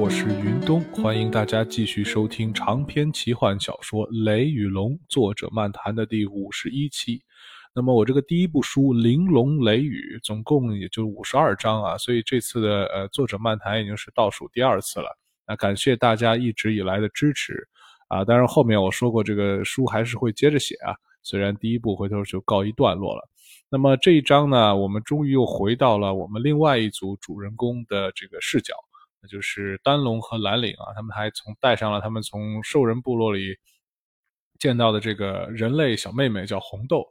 我是云东，欢迎大家继续收听长篇奇幻小说《雷与龙》，作者漫谈的第五十一期。那么我这个第一部书《玲珑雷雨》总共也就五十二章啊，所以这次的呃作者漫谈已经是倒数第二次了。那感谢大家一直以来的支持啊！当然后面我说过，这个书还是会接着写啊，虽然第一部回头就告一段落了。那么这一章呢，我们终于又回到了我们另外一组主人公的这个视角，那就是丹龙和蓝领啊，他们还从带上了他们从兽人部落里见到的这个人类小妹妹，叫红豆。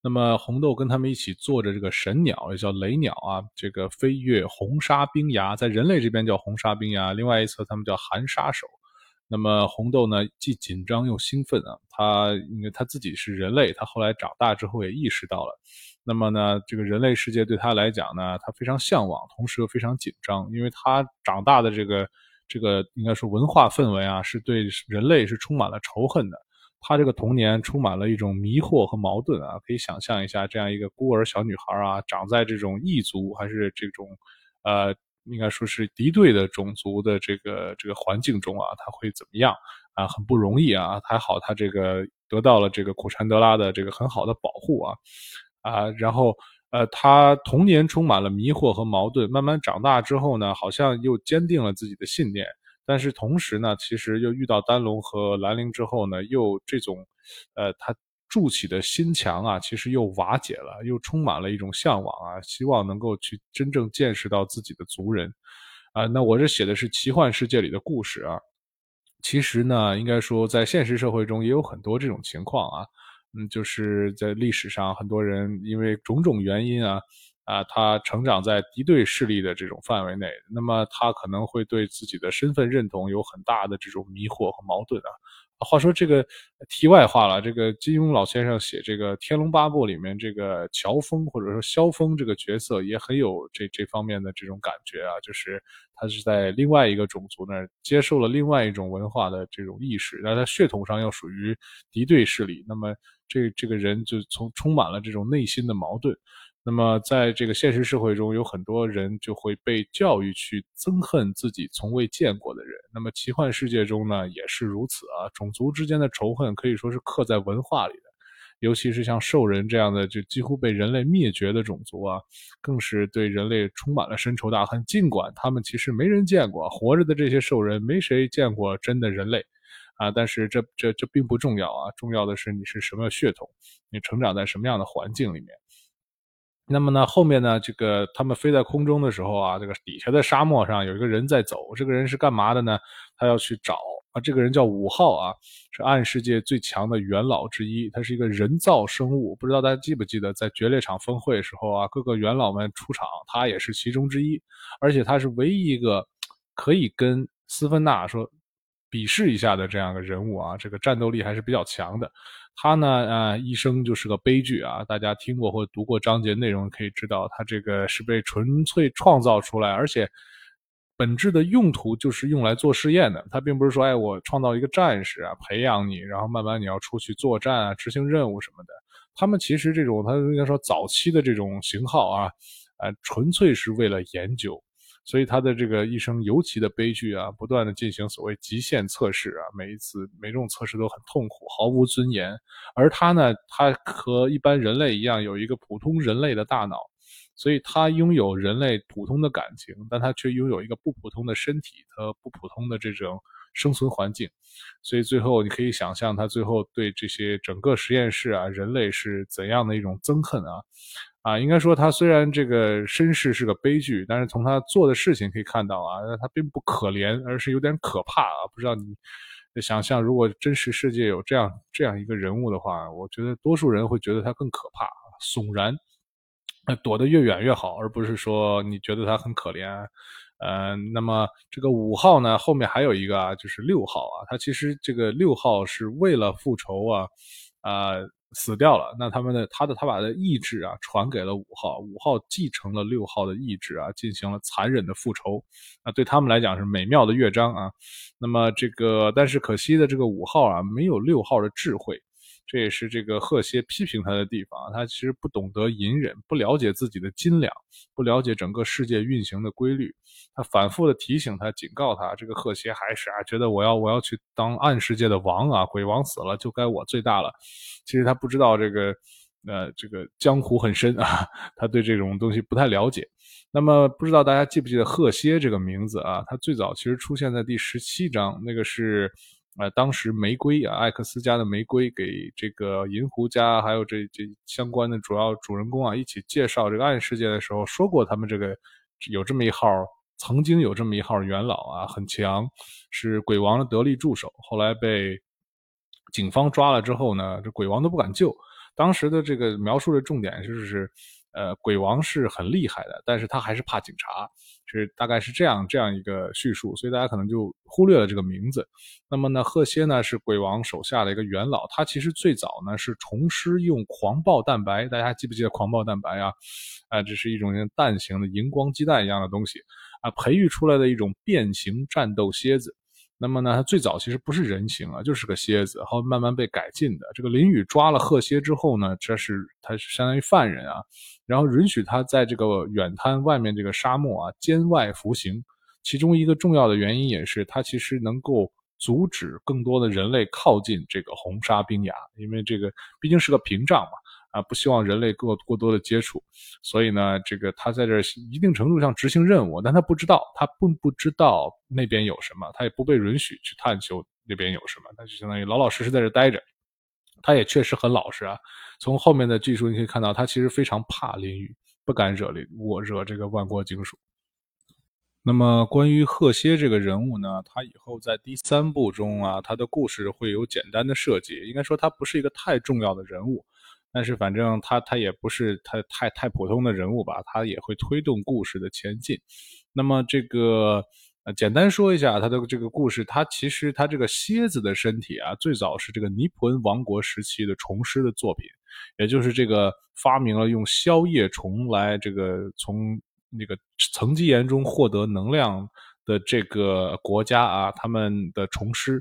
那么红豆跟他们一起坐着这个神鸟，也叫雷鸟啊，这个飞越红沙冰崖，在人类这边叫红沙冰崖，另外一侧他们叫寒沙手。那么红豆呢，既紧张又兴奋啊，他因为他自己是人类，他后来长大之后也意识到了，那么呢，这个人类世界对他来讲呢，他非常向往，同时又非常紧张，因为他长大的这个这个应该说文化氛围啊，是对人类是充满了仇恨的。他这个童年充满了一种迷惑和矛盾啊，可以想象一下，这样一个孤儿小女孩啊，长在这种异族还是这种，呃，应该说是敌对的种族的这个这个环境中啊，她会怎么样啊？很不容易啊！还好她这个得到了这个苦禅德拉的这个很好的保护啊，啊，然后呃，他童年充满了迷惑和矛盾，慢慢长大之后呢，好像又坚定了自己的信念。但是同时呢，其实又遇到丹龙和兰陵之后呢，又这种，呃，他筑起的心墙啊，其实又瓦解了，又充满了一种向往啊，希望能够去真正见识到自己的族人，啊，那我这写的是奇幻世界里的故事啊，其实呢，应该说在现实社会中也有很多这种情况啊，嗯，就是在历史上很多人因为种种原因啊。啊，他成长在敌对势力的这种范围内，那么他可能会对自己的身份认同有很大的这种迷惑和矛盾啊。话说这个题外话了，这个金庸老先生写这个《天龙八部》里面这个乔峰或者说萧峰这个角色也很有这这方面的这种感觉啊，就是他是在另外一个种族那儿接受了另外一种文化的这种意识，但他血统上又属于敌对势力，那么这这个人就从充满了这种内心的矛盾。那么，在这个现实社会中，有很多人就会被教育去憎恨自己从未见过的人。那么，奇幻世界中呢，也是如此啊。种族之间的仇恨可以说是刻在文化里的，尤其是像兽人这样的就几乎被人类灭绝的种族啊，更是对人类充满了深仇大恨。尽管他们其实没人见过活着的这些兽人，没谁见过真的人类啊，但是这这这并不重要啊，重要的是你是什么血统，你成长在什么样的环境里面。那么呢，后面呢，这个他们飞在空中的时候啊，这个底下的沙漠上有一个人在走，这个人是干嘛的呢？他要去找啊，这个人叫五号啊，是暗世界最强的元老之一，他是一个人造生物，不知道大家记不记得，在决裂场峰会时候啊，各个元老们出场，他也是其中之一，而且他是唯一一个可以跟斯芬纳说比试一下的这样一个人物啊，这个战斗力还是比较强的。他呢，呃，一生就是个悲剧啊！大家听过或读过章节内容，可以知道他这个是被纯粹创造出来，而且本质的用途就是用来做试验的。他并不是说，哎，我创造一个战士啊，培养你，然后慢慢你要出去作战啊，执行任务什么的。他们其实这种，他应该说早期的这种型号啊，呃，纯粹是为了研究。所以他的这个一生尤其的悲剧啊，不断的进行所谓极限测试啊，每一次每种测试都很痛苦，毫无尊严。而他呢，他和一般人类一样，有一个普通人类的大脑，所以他拥有人类普通的感情，但他却拥有一个不普通的身体和不普通的这种生存环境。所以最后你可以想象，他最后对这些整个实验室啊，人类是怎样的一种憎恨啊。啊，应该说他虽然这个身世是个悲剧，但是从他做的事情可以看到啊，他并不可怜，而是有点可怕啊。不知道你想象，如果真实世界有这样这样一个人物的话，我觉得多数人会觉得他更可怕，悚然，躲得越远越好，而不是说你觉得他很可怜。嗯，那么这个五号呢，后面还有一个啊，就是六号啊，他其实这个六号是为了复仇啊，啊。死掉了，那他们的他的他把的意志啊传给了五号，五号继承了六号的意志啊，进行了残忍的复仇，那，对他们来讲是美妙的乐章啊。那么这个，但是可惜的这个五号啊，没有六号的智慧，这也是这个贺歇批评他的地方。他其实不懂得隐忍，不了解自己的斤两，不了解整个世界运行的规律。他反复的提醒他，警告他，这个贺歇还是啊，觉得我要我要去当暗世界的王啊，鬼王死了就该我最大了。其实他不知道这个，呃，这个江湖很深啊，他对这种东西不太了解。那么不知道大家记不记得贺歇这个名字啊？他最早其实出现在第十七章，那个是。啊，当时玫瑰啊，艾克斯家的玫瑰给这个银狐家还有这这相关的主要主人公啊一起介绍这个暗世界的时候，说过他们这个有这么一号，曾经有这么一号元老啊，很强，是鬼王的得力助手。后来被警方抓了之后呢，这鬼王都不敢救。当时的这个描述的重点就是。呃，鬼王是很厉害的，但是他还是怕警察，是大概是这样这样一个叙述，所以大家可能就忽略了这个名字。那么呢，贺歇呢是鬼王手下的一个元老，他其实最早呢是虫师用狂暴蛋白，大家记不记得狂暴蛋白啊？啊，这是一种像蛋形的荧光鸡蛋一样的东西啊，培育出来的一种变形战斗蝎子。那么呢，它最早其实不是人形啊，就是个蝎子，后慢慢被改进的。这个林宇抓了贺蝎之后呢，这是他是相当于犯人啊，然后允许他在这个远滩外面这个沙漠啊监外服刑。其中一个重要的原因也是，他其实能够阻止更多的人类靠近这个红沙冰崖，因为这个毕竟是个屏障嘛。啊，不希望人类过过多的接触，所以呢，这个他在这一定程度上执行任务，但他不知道，他并不知道那边有什么，他也不被允许去探求那边有什么，他就相当于老老实实在这待着。他也确实很老实啊，从后面的技术你可以看到，他其实非常怕林雨，不敢惹林我惹这个万国警署。那么关于贺歇这个人物呢，他以后在第三部中啊，他的故事会有简单的设计，应该说他不是一个太重要的人物。但是反正他他也不是他太太普通的人物吧，他也会推动故事的前进。那么这个呃，简单说一下他的这个故事，他其实他这个蝎子的身体啊，最早是这个尼普恩王国时期的虫师的作品，也就是这个发明了用宵夜虫来这个从那个层基岩中获得能量。的这个国家啊，他们的虫师，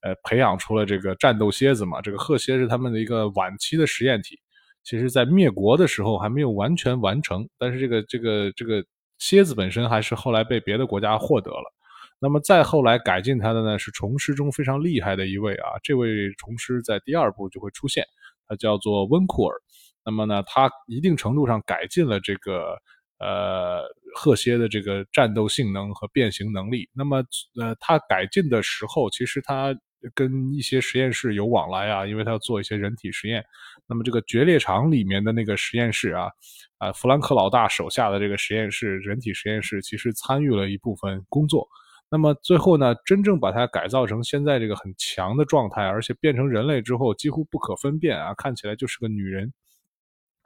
呃，培养出了这个战斗蝎子嘛。这个鹤蝎是他们的一个晚期的实验体，其实在灭国的时候还没有完全完成。但是这个这个这个蝎子本身还是后来被别的国家获得了。那么再后来改进它的呢，是虫师中非常厉害的一位啊。这位虫师在第二部就会出现，他叫做温库尔。那么呢，他一定程度上改进了这个。呃，赫歇的这个战斗性能和变形能力，那么呃，他改进的时候，其实他跟一些实验室有往来啊，因为他要做一些人体实验。那么这个决裂场里面的那个实验室啊，啊，弗兰克老大手下的这个实验室，人体实验室，其实参与了一部分工作。那么最后呢，真正把它改造成现在这个很强的状态，而且变成人类之后几乎不可分辨啊，看起来就是个女人。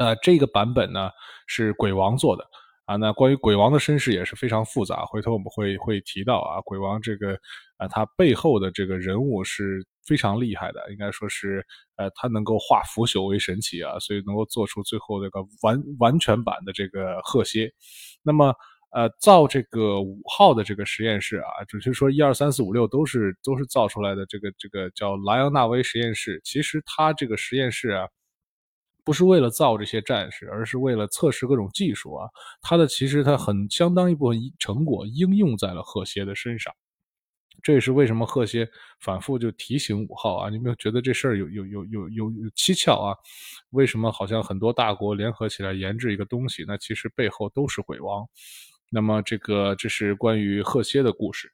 呃，这个版本呢是鬼王做的啊。那关于鬼王的身世也是非常复杂，回头我们会会提到啊。鬼王这个啊，他背后的这个人物是非常厉害的，应该说是呃，他能够化腐朽为神奇啊，所以能够做出最后这个完完全版的这个鹤蝎。那么呃，造这个五号的这个实验室啊，准确说一二三四五六都是都是造出来的。这个这个叫莱昂纳威实验室，其实它这个实验室啊。不是为了造这些战士，而是为了测试各种技术啊。它的其实它很相当一部分成果应用在了贺歇的身上，这也是为什么贺歇反复就提醒五号啊，你有没有觉得这事儿有有有有有有蹊跷啊？为什么好像很多大国联合起来研制一个东西，那其实背后都是鬼王？那么这个这是关于贺歇的故事。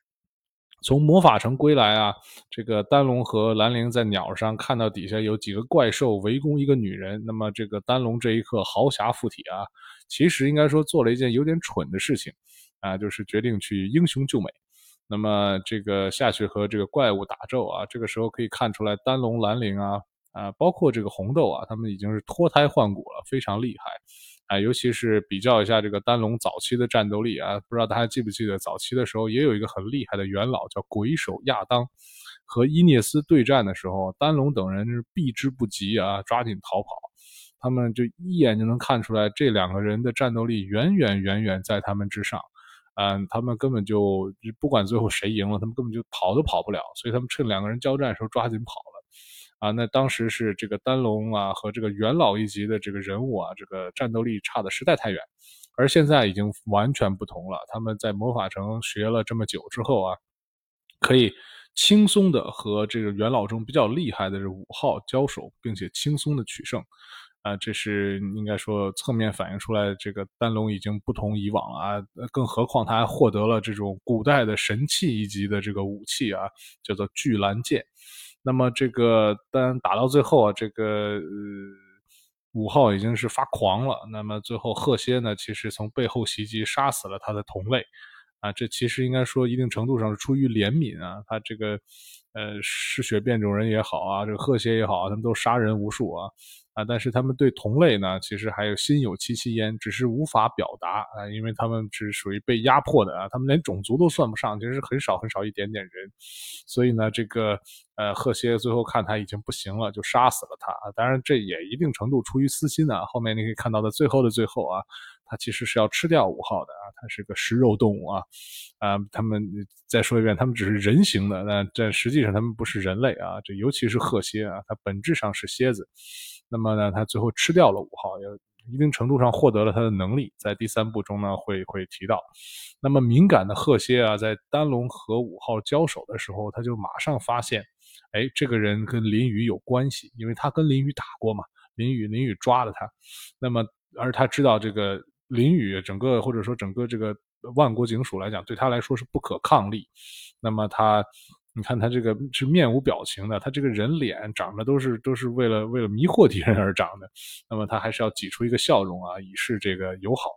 从魔法城归来啊，这个丹龙和兰陵在鸟上看到底下有几个怪兽围攻一个女人。那么这个丹龙这一刻豪侠附体啊，其实应该说做了一件有点蠢的事情啊，就是决定去英雄救美。那么这个下去和这个怪物打斗啊，这个时候可以看出来丹龙、兰陵啊啊，包括这个红豆啊，他们已经是脱胎换骨了，非常厉害。啊，尤其是比较一下这个丹龙早期的战斗力啊，不知道大家记不记得，早期的时候也有一个很厉害的元老叫鬼手亚当，和伊涅斯对战的时候，丹龙等人是避之不及啊，抓紧逃跑。他们就一眼就能看出来，这两个人的战斗力远远远远在他们之上。嗯，他们根本就不管最后谁赢了，他们根本就跑都跑不了，所以他们趁两个人交战的时候抓紧跑了。啊，那当时是这个丹龙啊和这个元老一级的这个人物啊，这个战斗力差的实在太远，而现在已经完全不同了。他们在魔法城学了这么久之后啊，可以轻松的和这个元老中比较厉害的这五号交手，并且轻松的取胜。啊，这是应该说侧面反映出来，这个丹龙已经不同以往了啊！更何况他还获得了这种古代的神器一级的这个武器啊，叫做巨蓝剑。那么这个单打到最后啊，这个呃五号已经是发狂了。那么最后贺歇呢，其实从背后袭击杀死了他的同类。啊，这其实应该说一定程度上是出于怜悯啊，他这个呃嗜血变种人也好啊，这个贺歇也好，他们都杀人无数啊。啊，但是他们对同类呢，其实还有心有戚戚焉，只是无法表达啊，因为他们是属于被压迫的啊，他们连种族都算不上，其实很少很少一点点人，所以呢，这个呃贺歇最后看他已经不行了，就杀死了他，当然这也一定程度出于私心啊，后面你可以看到的最后的最后啊，他其实是要吃掉五号的啊，他是个食肉动物啊，啊，他们再说一遍，他们只是人形的，那这实际上他们不是人类啊，这尤其是贺歇啊，他本质上是蝎子。那么呢，他最后吃掉了五号，也一定程度上获得了他的能力。在第三部中呢，会会提到。那么敏感的赫歇啊，在丹龙和五号交手的时候，他就马上发现，哎，这个人跟林雨有关系，因为他跟林雨打过嘛。林雨，林雨抓了他。那么，而他知道这个林雨整个或者说整个这个万国警署来讲，对他来说是不可抗力。那么他。你看他这个是面无表情的，他这个人脸长得都是都是为了为了迷惑敌人而长的，那么他还是要挤出一个笑容啊，以示这个友好。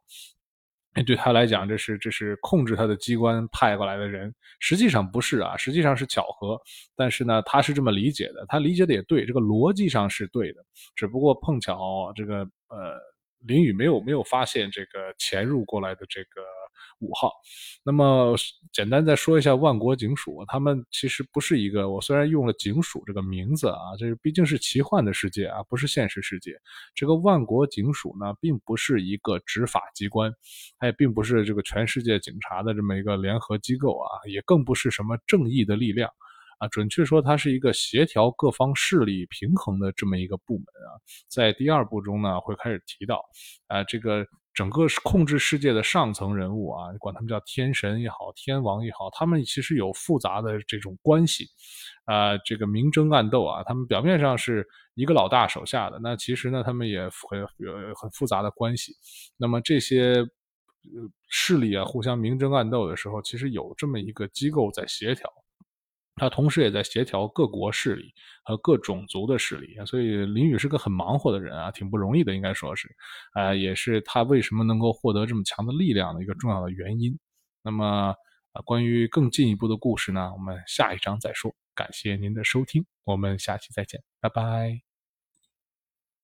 对他来讲，这是这是控制他的机关派过来的人，实际上不是啊，实际上是巧合。但是呢，他是这么理解的，他理解的也对，这个逻辑上是对的，只不过碰巧这个呃林雨没有没有发现这个潜入过来的这个。五号，那么简单再说一下万国警署，他们其实不是一个。我虽然用了警署这个名字啊，这毕竟是奇幻的世界啊，不是现实世界。这个万国警署呢，并不是一个执法机关，它也并不是这个全世界警察的这么一个联合机构啊，也更不是什么正义的力量啊。准确说，它是一个协调各方势力平衡的这么一个部门啊。在第二部中呢，会开始提到啊，这个。整个控制世界的上层人物啊，管他们叫天神也好，天王也好，他们其实有复杂的这种关系，啊，这个明争暗斗啊，他们表面上是一个老大手下的，那其实呢，他们也很有很复杂的关系。那么这些势力啊，互相明争暗斗的时候，其实有这么一个机构在协调。他同时也在协调各国势力和各种族的势力，所以林宇是个很忙活的人啊，挺不容易的，应该说是，啊，也是他为什么能够获得这么强的力量的一个重要的原因。那么，啊，关于更进一步的故事呢，我们下一章再说。感谢您的收听，我们下期再见，拜拜。